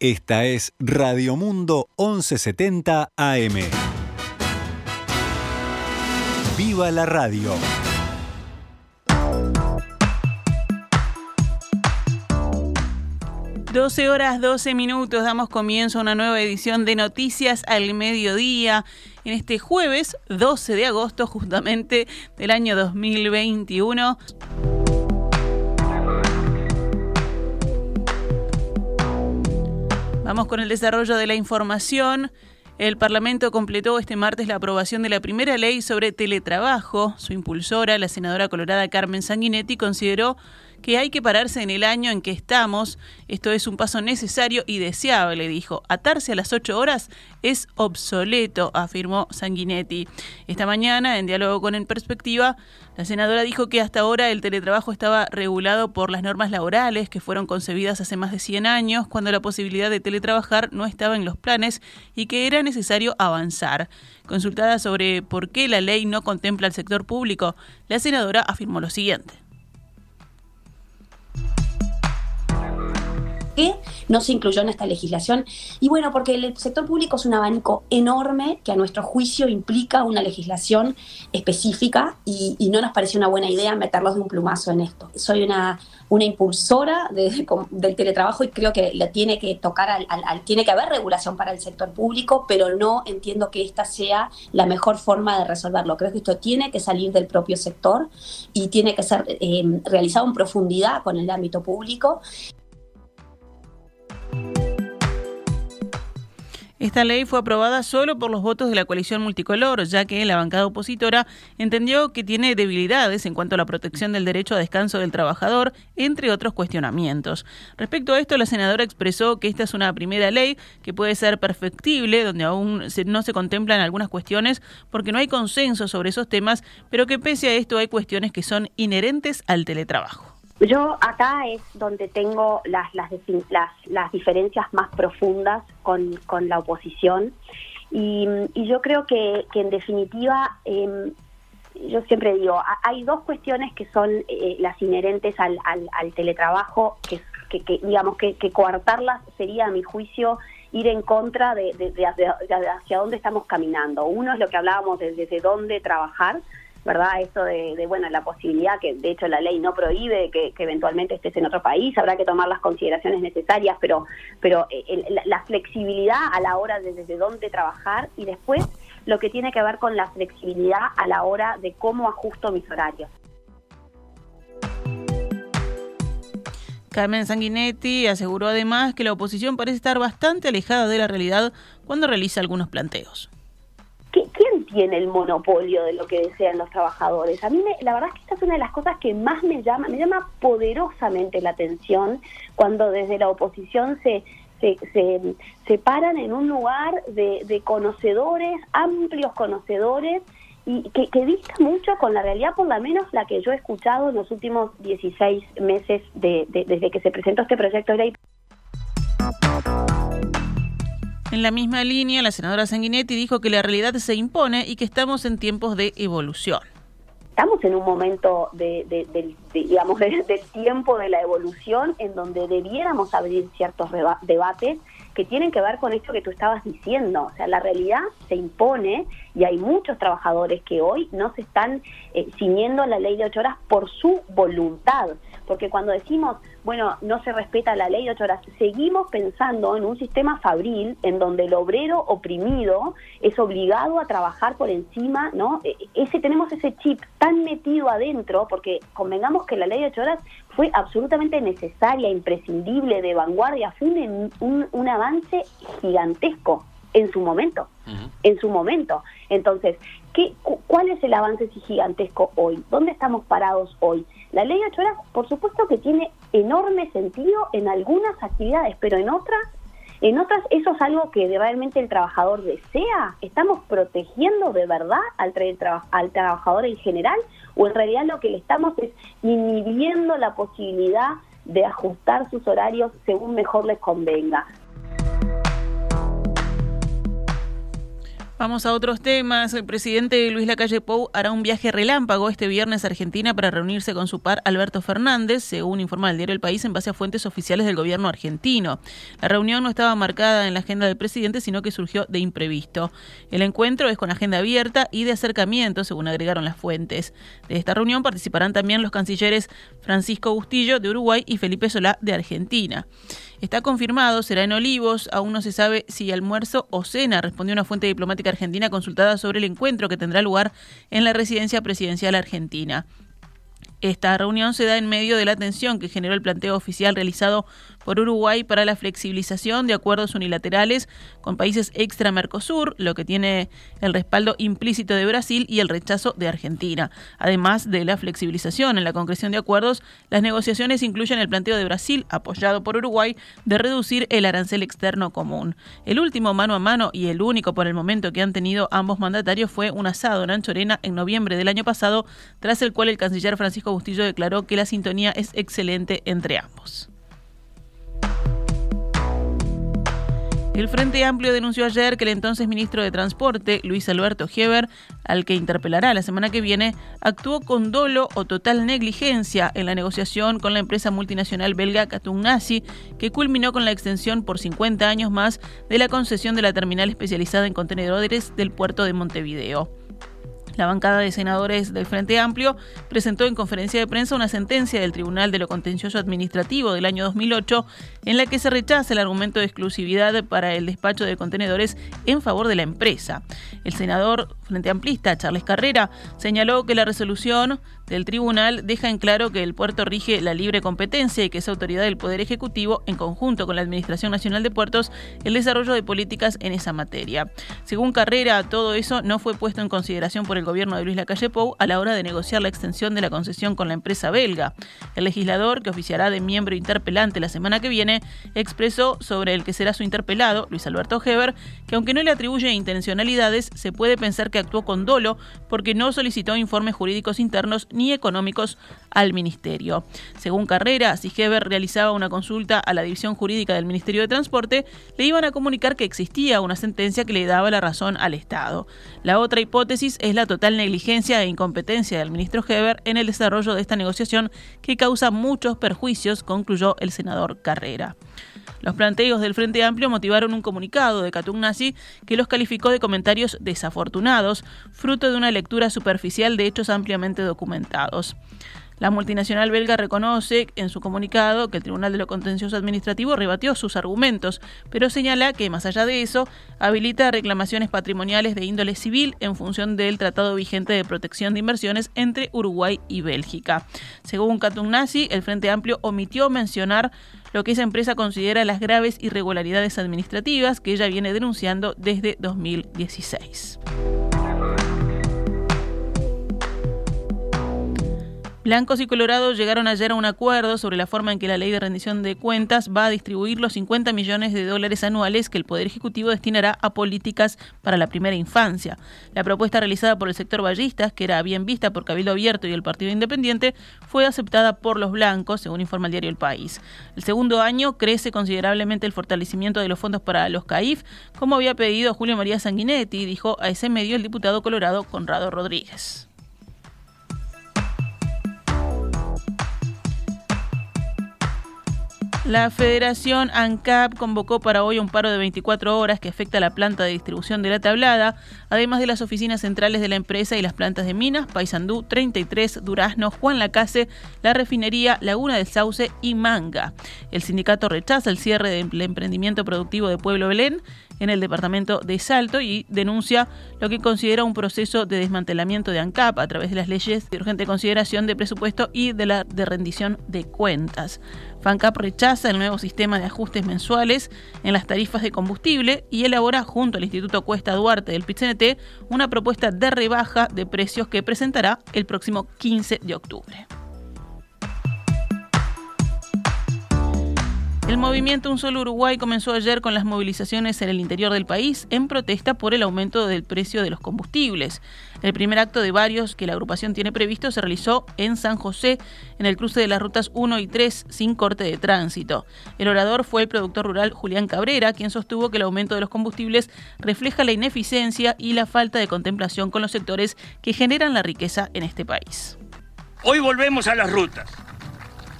Esta es Radio Mundo 1170 AM. ¡Viva la radio! 12 horas 12 minutos, damos comienzo a una nueva edición de Noticias al Mediodía en este jueves 12 de agosto justamente del año 2021. Vamos con el desarrollo de la información. El Parlamento completó este martes la aprobación de la primera ley sobre teletrabajo. Su impulsora, la senadora colorada Carmen Sanguinetti, consideró que hay que pararse en el año en que estamos. Esto es un paso necesario y deseable, dijo. Atarse a las ocho horas es obsoleto, afirmó Sanguinetti. Esta mañana, en diálogo con En Perspectiva, la senadora dijo que hasta ahora el teletrabajo estaba regulado por las normas laborales que fueron concebidas hace más de 100 años, cuando la posibilidad de teletrabajar no estaba en los planes y que era necesario avanzar. Consultada sobre por qué la ley no contempla al sector público, la senadora afirmó lo siguiente. Qué no se incluyó en esta legislación? Y bueno, porque el sector público es un abanico enorme que a nuestro juicio implica una legislación específica y, no nos pareció una buena idea meterlos de un plumazo en esto. Soy una, una impulsora del teletrabajo y creo que le tiene que tocar al, tiene que haber regulación para el sector público, pero no entiendo que esta sea la mejor forma de resolverlo. Creo que esto tiene que salir del propio sector y tiene que ser eh, realizado en profundidad con el ámbito público Esta ley fue aprobada solo por los votos de la coalición multicolor, ya que la bancada opositora entendió que tiene debilidades en cuanto a la protección del derecho a descanso del trabajador, entre otros cuestionamientos. Respecto a esto, la senadora expresó que esta es una primera ley que puede ser perfectible, donde aún no se contemplan algunas cuestiones porque no hay consenso sobre esos temas, pero que pese a esto hay cuestiones que son inherentes al teletrabajo. Yo acá es donde tengo las, las, las, diferencias más profundas con, con la oposición y, y, yo creo que, que en definitiva, eh, yo siempre digo, hay dos cuestiones que son eh, las inherentes al, al, al teletrabajo, que, que, digamos que, que coartarlas sería a mi juicio ir en contra de, de, de, hacia dónde estamos caminando. Uno es lo que hablábamos de desde dónde trabajar, ¿verdad? Eso de, bueno, la posibilidad que de hecho la ley no prohíbe que, eventualmente estés en otro país, habrá que tomar las consideraciones necesarias, pero, pero eh, la, flexibilidad a la hora de desde dónde trabajar y después lo que tiene que ver con la flexibilidad a la hora de cómo ajusto mis horarios. Carmen Sanguinetti aseguró además que la oposición parece estar bastante alejada de la realidad cuando realiza algunos planteos. ¿Quién tiene el monopolio de lo que desean los trabajadores? A mí la verdad es que esta es una de las cosas que más me llama, me llama poderosamente la atención cuando desde la oposición se, se, paran en un lugar de, conocedores, amplios conocedores, y que, que, dista mucho con la realidad, por lo menos la que yo he escuchado en los últimos 16 meses desde que se presentó este proyecto de ley. En la misma línea, la senadora Sanguinetti dijo que la realidad se impone y que estamos en tiempos de evolución. Estamos en un momento de, digamos, del tiempo de la evolución en donde debiéramos abrir ciertos debates que tienen que ver con esto que tú estabas diciendo. O sea, la realidad se impone y hay muchos trabajadores que hoy no se están eh, ciñendo a la ley de ocho horas por su voluntad. Porque cuando decimos, bueno, no se respeta la ley de ocho horas, seguimos pensando en un sistema fabril en donde el obrero oprimido es obligado a trabajar por encima, ¿no? E, e, ese tenemos ese chip tan metido adentro, porque convengamos que la ley de ocho horas fue absolutamente necesaria, imprescindible, de vanguardia, fue un, un, avance gigantesco en su momento, en su momento. Entonces, ¿qué, ¿cuál es el avance gigantesco hoy? ¿Dónde estamos parados hoy? La ley de ocho horas, por supuesto que tiene enorme sentido en algunas actividades, pero en otras, en otras eso es algo que realmente el trabajador desea. ¿Estamos protegiendo de verdad al, al trabajador en general o en realidad lo que le estamos es inhibiendo la posibilidad de ajustar sus horarios según mejor les convenga? Vamos a otros temas. El presidente Luis Lacalle Pou hará un viaje relámpago este viernes a Argentina para reunirse con su par Alberto Fernández, según informa el diario El País en base a fuentes oficiales del gobierno argentino. La reunión no estaba marcada en la agenda del presidente, sino que surgió de imprevisto. El encuentro es con agenda abierta y de acercamiento, según agregaron las fuentes. De esta reunión participarán también los cancilleres Francisco Bustillo de Uruguay y Felipe Solá de Argentina. Está confirmado, será en Olivos, aún no se sabe si almuerzo o cena, respondió una fuente diplomática argentina consultada sobre el encuentro que tendrá lugar en la residencia presidencial argentina. Esta reunión se da en medio de la tensión que generó el planteo oficial realizado por Uruguay para la flexibilización de acuerdos unilaterales con países extra Mercosur, lo que tiene el respaldo implícito de Brasil y el rechazo de Argentina. Además de la flexibilización en la concreción de acuerdos, las negociaciones incluyen el planteo de Brasil, apoyado por Uruguay, de reducir el arancel externo común. El último mano a mano y el único por el momento que han tenido ambos mandatarios fue un asado en Anchorena en noviembre del año pasado, tras el cual el canciller Francisco Bustillo declaró que la sintonía es excelente entre ambos. El Frente Amplio denunció ayer que el entonces ministro de Transporte, Luis Alberto Heber, al que interpelará la semana que viene, actuó con dolo o total negligencia en la negociación con la empresa multinacional belga Katunasi, que culminó con la extensión por 50 años más de la concesión de la terminal especializada en contenedores del puerto de Montevideo. La bancada de senadores del Frente Amplio presentó en conferencia de prensa una sentencia del Tribunal de lo Contencioso Administrativo del año 2008 en la que se rechaza el argumento de exclusividad para el despacho de contenedores en favor de la empresa. El senador Frente Amplista, Charles Carrera, señaló que la resolución del tribunal deja en claro que el puerto rige la libre competencia y que es autoridad del Poder Ejecutivo, en conjunto con la Administración Nacional de Puertos, el desarrollo de políticas en esa materia. Según Carrera, todo eso no fue puesto en consideración por el gobierno de Luis Lacalle Pou a la hora de negociar la extensión de la concesión con la empresa belga. El legislador, que oficiará de miembro interpelante la semana que viene, expresó sobre el que será su interpelado, Luis Alberto Heber, que aunque no le atribuye intencionalidades, se puede pensar que actuó con dolo porque no solicitó informes jurídicos internos ni económicos al Ministerio. Según Carrera, si Heber realizaba una consulta a la División Jurídica del Ministerio de Transporte, le iban a comunicar que existía una sentencia que le daba la razón al Estado. La otra hipótesis es la total negligencia e incompetencia del ministro Heber en el desarrollo de esta negociación que causa muchos perjuicios, concluyó el senador Carrera. Los planteos del Frente Amplio motivaron un comunicado de Nazi que los calificó de comentarios desafortunados, fruto de una lectura superficial de hechos ampliamente documentados. La multinacional belga reconoce en su comunicado que el Tribunal de lo Contencioso Administrativo rebatió sus argumentos, pero señala que, más allá de eso, habilita reclamaciones patrimoniales de índole civil en función del Tratado vigente de protección de inversiones entre Uruguay y Bélgica. Según Nazi, el Frente Amplio omitió mencionar lo que esa empresa considera las graves irregularidades administrativas que ella viene denunciando desde 2016. Blancos y Colorados llegaron ayer a un acuerdo sobre la forma en que la ley de rendición de cuentas va a distribuir los 50 millones de dólares anuales que el Poder Ejecutivo destinará a políticas para la primera infancia. La propuesta realizada por el sector ballistas, que era bien vista por Cabildo Abierto y el Partido Independiente, fue aceptada por los blancos, según informa el diario El País. El segundo año crece considerablemente el fortalecimiento de los fondos para los CAIF, como había pedido Julio María Sanguinetti, dijo a ese medio el diputado colorado Conrado Rodríguez. La Federación ANCAP convocó para hoy un paro de 24 horas que afecta a la planta de distribución de la tablada, además de las oficinas centrales de la empresa y las plantas de Minas, Paysandú 33, Durazno, Juan Lacase, la refinería Laguna del Sauce y Manga. El sindicato rechaza el cierre del emprendimiento productivo de Pueblo Belén en el departamento de Salto y denuncia lo que considera un proceso de desmantelamiento de ANCAP a través de las leyes de urgente consideración de presupuesto y de la de rendición de cuentas. FANCAP rechaza el nuevo sistema de ajustes mensuales en las tarifas de combustible y elabora junto al Instituto Cuesta Duarte del PITCNT una propuesta de rebaja de precios que presentará el próximo 15 de octubre. El movimiento Un Solo Uruguay comenzó ayer con las movilizaciones en el interior del país en protesta por el aumento del precio de los combustibles. El primer acto de varios que la agrupación tiene previsto se realizó en San José, en el cruce de las rutas 1 y 3, sin corte de tránsito. El orador fue el productor rural Julián Cabrera, quien sostuvo que el aumento de los combustibles refleja la ineficiencia y la falta de contemplación con los sectores que generan la riqueza en este país. Hoy volvemos a las rutas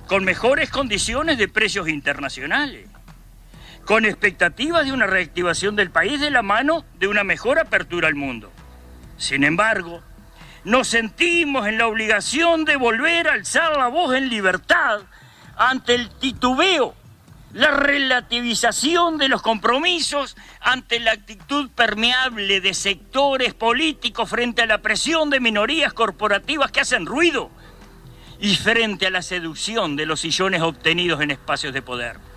con mejores condiciones de precios internacionales, con expectativas de una reactivación del país de la mano de una mejor apertura al mundo. Sin embargo, nos sentimos en la obligación de volver a alzar la voz en libertad ante el titubeo, la relativización de los compromisos, ante la actitud permeable de sectores políticos frente a la presión de minorías corporativas que hacen ruido y frente a la seducción de los sillones obtenidos en espacios de poder.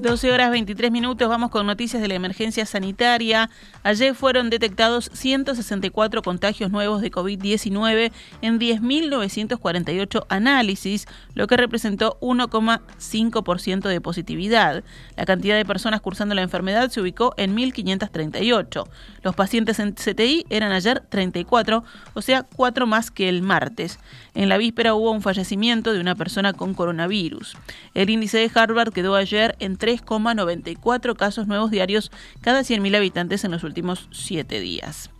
12 horas 23 minutos, vamos con noticias de la emergencia sanitaria. Ayer fueron detectados 164 contagios nuevos de COVID-19 en 10.948 análisis, lo que representó 1,5% de positividad. La cantidad de personas cursando la enfermedad se ubicó en 1.538. Los pacientes en CTI eran ayer 34, o sea, 4 más que el martes. En la víspera hubo un fallecimiento de una persona con coronavirus. El índice de Harvard quedó ayer en 3,94 casos nuevos diarios cada 100.000 habitantes en los últimos 7 días.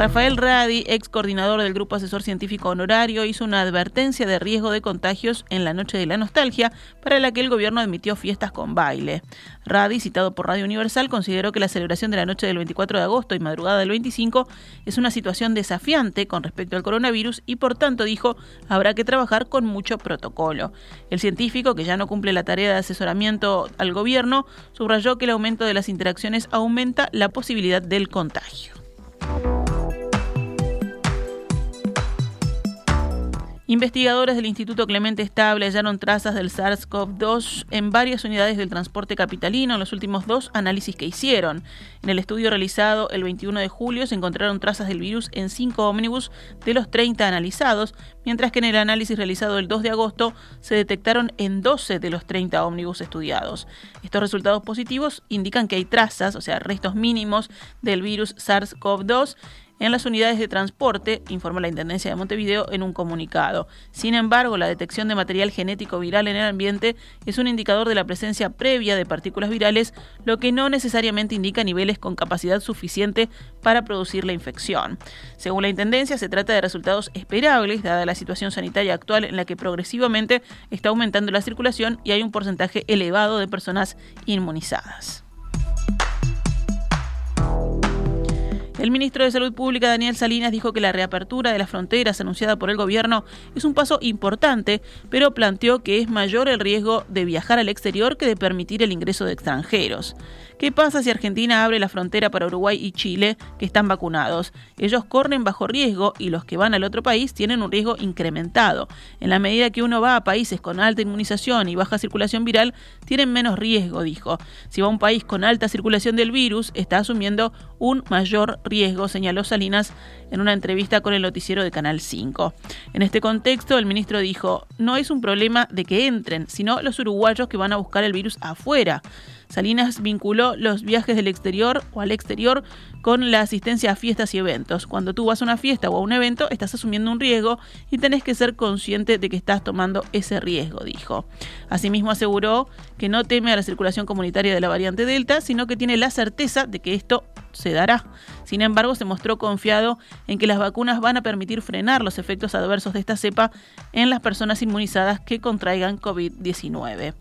Rafael Radi, ex coordinador del Grupo Asesor Científico Honorario, hizo una advertencia de riesgo de contagios en la Noche de la Nostalgia, para la que el gobierno admitió fiestas con baile. Radi, citado por Radio Universal, consideró que la celebración de la noche del 24 de agosto y madrugada del 25 es una situación desafiante con respecto al coronavirus y, por tanto, dijo, habrá que trabajar con mucho protocolo. El científico, que ya no cumple la tarea de asesoramiento al gobierno, subrayó que el aumento de las interacciones aumenta la posibilidad del contagio. Investigadores del Instituto Clemente Estable hallaron trazas del SARS-CoV-2 en varias unidades del transporte capitalino en los últimos dos análisis que hicieron. En el estudio realizado el 21 de julio se encontraron trazas del virus en cinco ómnibus de los 30 analizados, mientras que en el análisis realizado el 2 de agosto se detectaron en 12 de los 30 ómnibus estudiados. Estos resultados positivos indican que hay trazas, o sea, restos mínimos del virus SARS-CoV-2 en las unidades de transporte, informó la Intendencia de Montevideo en un comunicado. Sin embargo, la detección de material genético viral en el ambiente es un indicador de la presencia previa de partículas virales, lo que no necesariamente indica niveles con capacidad suficiente para producir la infección. Según la Intendencia, se trata de resultados esperables, dada la situación sanitaria actual en la que progresivamente está aumentando la circulación y hay un porcentaje elevado de personas inmunizadas. El ministro de Salud Pública, Daniel Salinas, dijo que la reapertura de las fronteras anunciada por el gobierno es un paso importante, pero planteó que es mayor el riesgo de viajar al exterior que de permitir el ingreso de extranjeros. ¿Qué pasa si Argentina abre la frontera para Uruguay y Chile, que están vacunados? Ellos corren bajo riesgo y los que van al otro país tienen un riesgo incrementado. En la medida que uno va a países con alta inmunización y baja circulación viral, tienen menos riesgo, dijo. Si va a un país con alta circulación del virus, está asumiendo un mayor riesgo, señaló Salinas en una entrevista con el noticiero de Canal 5. En este contexto, el ministro dijo, no es un problema de que entren, sino los uruguayos que van a buscar el virus afuera. Salinas vinculó los viajes del exterior o al exterior con la asistencia a fiestas y eventos. Cuando tú vas a una fiesta o a un evento, estás asumiendo un riesgo y tenés que ser consciente de que estás tomando ese riesgo, dijo. Asimismo aseguró que no teme a la circulación comunitaria de la variante Delta, sino que tiene la certeza de que esto se dará. Sin embargo, se mostró confiado en que las vacunas van a permitir frenar los efectos adversos de esta cepa en las personas inmunizadas que contraigan COVID-19.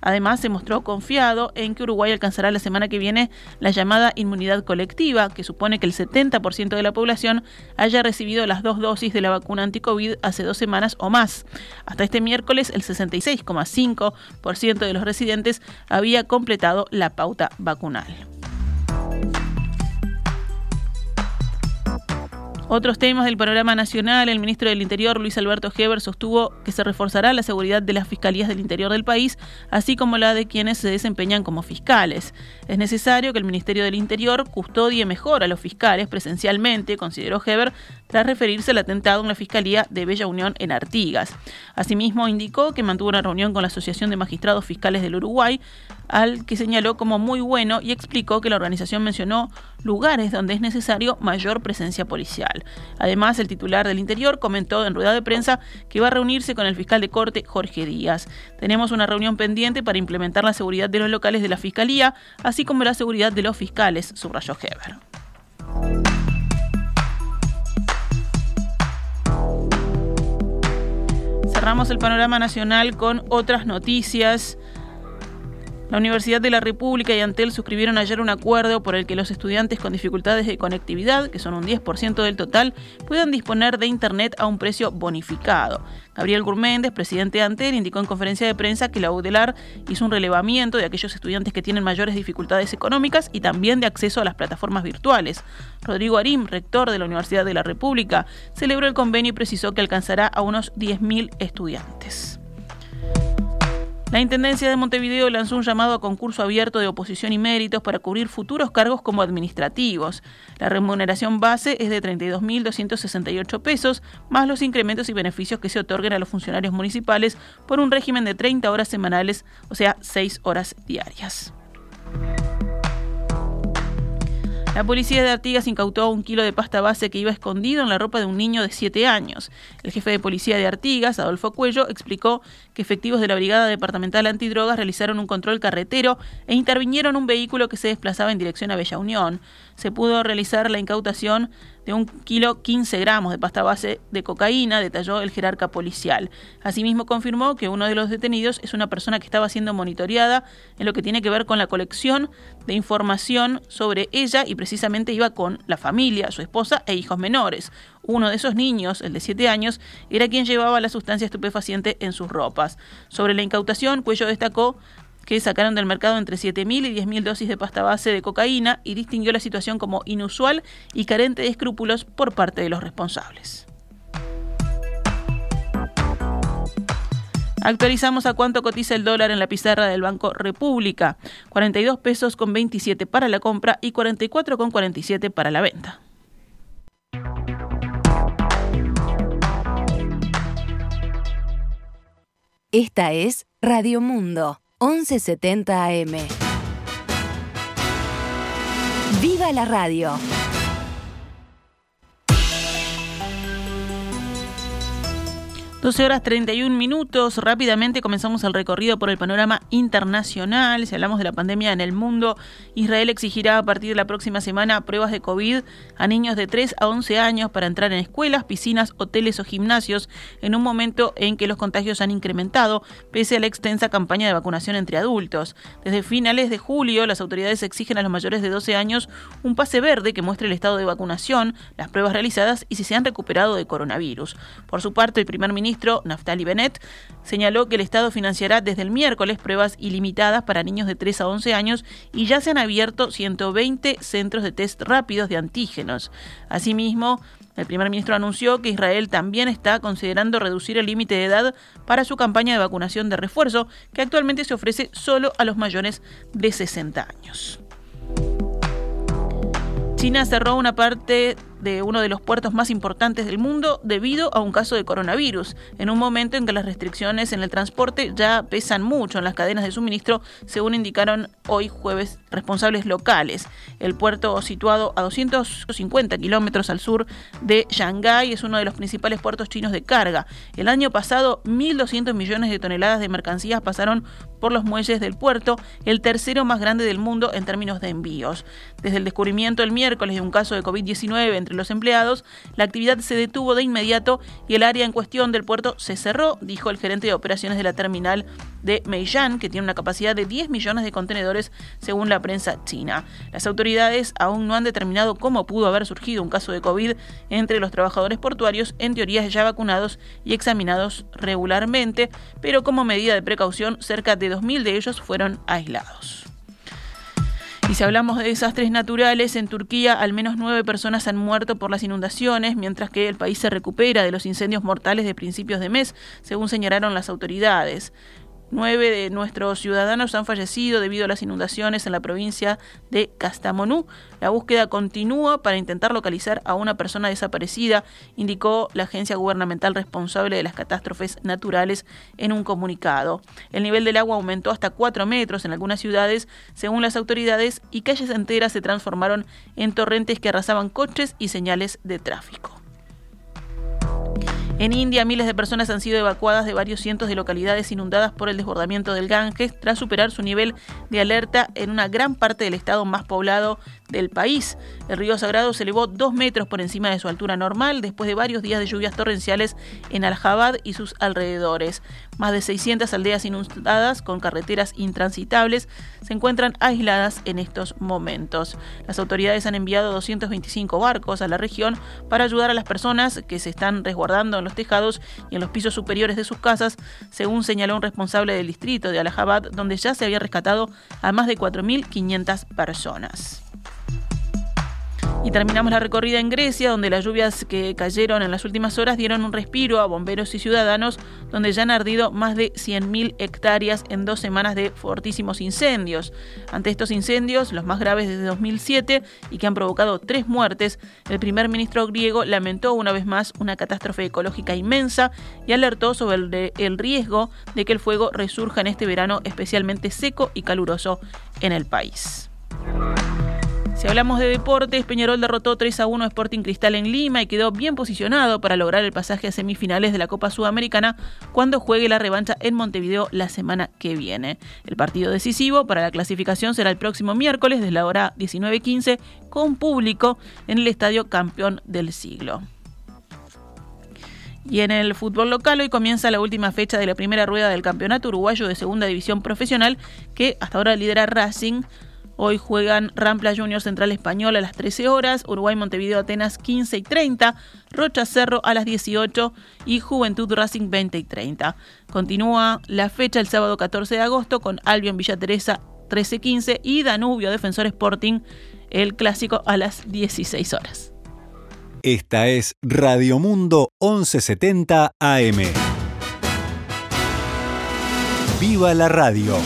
Además, se mostró confiado en que Uruguay alcanzará la semana que viene la llamada inmunidad colectiva, que supone que el 70% de la población haya recibido las dos dosis de la vacuna anti-COVID hace dos semanas o más. Hasta este miércoles, el 66,5% de los residentes había completado la pauta vacunal. Otros temas del panorama nacional, el ministro del Interior, Luis Alberto Heber, sostuvo que se reforzará la seguridad de las fiscalías del interior del país, así como la de quienes se desempeñan como fiscales. Es necesario que el Ministerio del Interior custodie mejor a los fiscales presencialmente, consideró Heber, tras referirse al atentado en la Fiscalía de Bella Unión en Artigas. Asimismo, indicó que mantuvo una reunión con la Asociación de Magistrados Fiscales del Uruguay, al que señaló como muy bueno y explicó que la organización mencionó lugares donde es necesario mayor presencia policial. Además, el titular del Interior comentó en rueda de prensa que va a reunirse con el fiscal de corte Jorge Díaz. Tenemos una reunión pendiente para implementar la seguridad de los locales de la Fiscalía, así como la seguridad de los fiscales, subrayó Heber. Cerramos el panorama nacional con otras noticias. La Universidad de la República y Antel suscribieron ayer un acuerdo por el que los estudiantes con dificultades de conectividad, que son un 10% del total, puedan disponer de Internet a un precio bonificado. Gabriel Gurméndez, presidente de Antel, indicó en conferencia de prensa que la UDELAR hizo un relevamiento de aquellos estudiantes que tienen mayores dificultades económicas y también de acceso a las plataformas virtuales. Rodrigo Arim, rector de la Universidad de la República, celebró el convenio y precisó que alcanzará a unos 10.000 estudiantes. La Intendencia de Montevideo lanzó un llamado a concurso abierto de oposición y méritos para cubrir futuros cargos como administrativos. La remuneración base es de 32.268 pesos, más los incrementos y beneficios que se otorguen a los funcionarios municipales por un régimen de 30 horas semanales, o sea, 6 horas diarias. La policía de Artigas incautó un kilo de pasta base que iba escondido en la ropa de un niño de 7 años. El jefe de policía de Artigas, Adolfo Cuello, explicó que efectivos de la Brigada Departamental Antidrogas realizaron un control carretero e intervinieron un vehículo que se desplazaba en dirección a Bella Unión. Se pudo realizar la incautación de un kilo 15 gramos de pasta base de cocaína, detalló el jerarca policial. Asimismo confirmó que uno de los detenidos es una persona que estaba siendo monitoreada en lo que tiene que ver con la colección de información sobre ella y precisamente iba con la familia, su esposa e hijos menores. Uno de esos niños, el de 7 años, era quien llevaba la sustancia estupefaciente en sus ropas. Sobre la incautación, Cuello destacó que sacaron del mercado entre 7.000 y 10.000 dosis de pasta base de cocaína y distinguió la situación como inusual y carente de escrúpulos por parte de los responsables. Actualizamos a cuánto cotiza el dólar en la pizarra del Banco República. 42 pesos con 27 para la compra y 44 con 47 para la venta. Esta es Radio Mundo 1170 AM. ¡Viva la radio! 12 horas 31 minutos. Rápidamente comenzamos el recorrido por el panorama internacional. Si hablamos de la pandemia en el mundo, Israel exigirá a partir de la próxima semana pruebas de COVID a niños de 3 a 11 años para entrar en escuelas, piscinas, hoteles o gimnasios en un momento en que los contagios han incrementado, pese a la extensa campaña de vacunación entre adultos. Desde finales de julio, las autoridades exigen a los mayores de 12 años un pase verde que muestre el estado de vacunación, las pruebas realizadas y si se han recuperado de coronavirus. Por su parte, el primer ministro ministro Naftali Bennett señaló que el Estado financiará desde el miércoles pruebas ilimitadas para niños de 3 a 11 años y ya se han abierto 120 centros de test rápidos de antígenos. Asimismo, el primer ministro anunció que Israel también está considerando reducir el límite de edad para su campaña de vacunación de refuerzo, que actualmente se ofrece solo a los mayores de 60 años. China cerró una parte de uno de los puertos más importantes del mundo debido a un caso de coronavirus, en un momento en que las restricciones en el transporte ya pesan mucho en las cadenas de suministro, según indicaron hoy jueves responsables locales. El puerto situado a 250 kilómetros al sur de Shanghái es uno de los principales puertos chinos de carga. El año pasado, 1.200 millones de toneladas de mercancías pasaron por los muelles del puerto, el tercero más grande del mundo en términos de envíos. Desde el descubrimiento el miércoles de un caso de COVID-19 entre los empleados, la actividad se detuvo de inmediato y el área en cuestión del puerto se cerró, dijo el gerente de operaciones de la terminal de Meiyang, que tiene una capacidad de 10 millones de contenedores según la prensa china. Las autoridades aún no han determinado cómo pudo haber surgido un caso de COVID entre los trabajadores portuarios, en teoría ya vacunados y examinados regularmente, pero como medida de precaución, cerca de 2.000 de ellos fueron aislados. Y si hablamos de desastres naturales, en Turquía al menos nueve personas han muerto por las inundaciones, mientras que el país se recupera de los incendios mortales de principios de mes, según señalaron las autoridades. Nueve de nuestros ciudadanos han fallecido debido a las inundaciones en la provincia de Castamonú. La búsqueda continúa para intentar localizar a una persona desaparecida, indicó la agencia gubernamental responsable de las catástrofes naturales en un comunicado. El nivel del agua aumentó hasta 4 metros en algunas ciudades, según las autoridades, y calles enteras se transformaron en torrentes que arrasaban coches y señales de tráfico. En India, miles de personas han sido evacuadas de varios cientos de localidades inundadas por el desbordamiento del Ganges tras superar su nivel de alerta en una gran parte del estado más poblado del país. El río Sagrado se elevó dos metros por encima de su altura normal después de varios días de lluvias torrenciales en Allahabad y sus alrededores. Más de 600 aldeas inundadas con carreteras intransitables se encuentran aisladas en estos momentos. Las autoridades han enviado 225 barcos a la región para ayudar a las personas que se están resguardando en los tejados y en los pisos superiores de sus casas, según señaló un responsable del distrito de Allahabad, donde ya se había rescatado a más de 4.500 personas. Y terminamos la recorrida en Grecia, donde las lluvias que cayeron en las últimas horas dieron un respiro a bomberos y ciudadanos, donde ya han ardido más de 100.000 hectáreas en dos semanas de fortísimos incendios. Ante estos incendios, los más graves desde 2007 y que han provocado tres muertes, el primer ministro griego lamentó una vez más una catástrofe ecológica inmensa y alertó sobre el riesgo de que el fuego resurja en este verano especialmente seco y caluroso en el país. Si hablamos de deportes, Peñarol derrotó 3 a 1 a Sporting Cristal en Lima y quedó bien posicionado para lograr el pasaje a semifinales de la Copa Sudamericana cuando juegue la revancha en Montevideo la semana que viene. El partido decisivo para la clasificación será el próximo miércoles desde la hora 19.15 con público en el Estadio Campeón del Siglo. Y en el fútbol local hoy comienza la última fecha de la primera rueda del campeonato uruguayo de segunda división profesional que hasta ahora lidera Racing Hoy juegan Rampla Junior Central Español a las 13 horas, Uruguay Montevideo Atenas 15 y 30, Rocha Cerro a las 18 y Juventud Racing 20 y 30. Continúa la fecha el sábado 14 de agosto con Albion Villa Teresa 13-15 y Danubio Defensor Sporting el clásico a las 16 horas. Esta es Radio Mundo 1170 AM. ¡Viva la radio!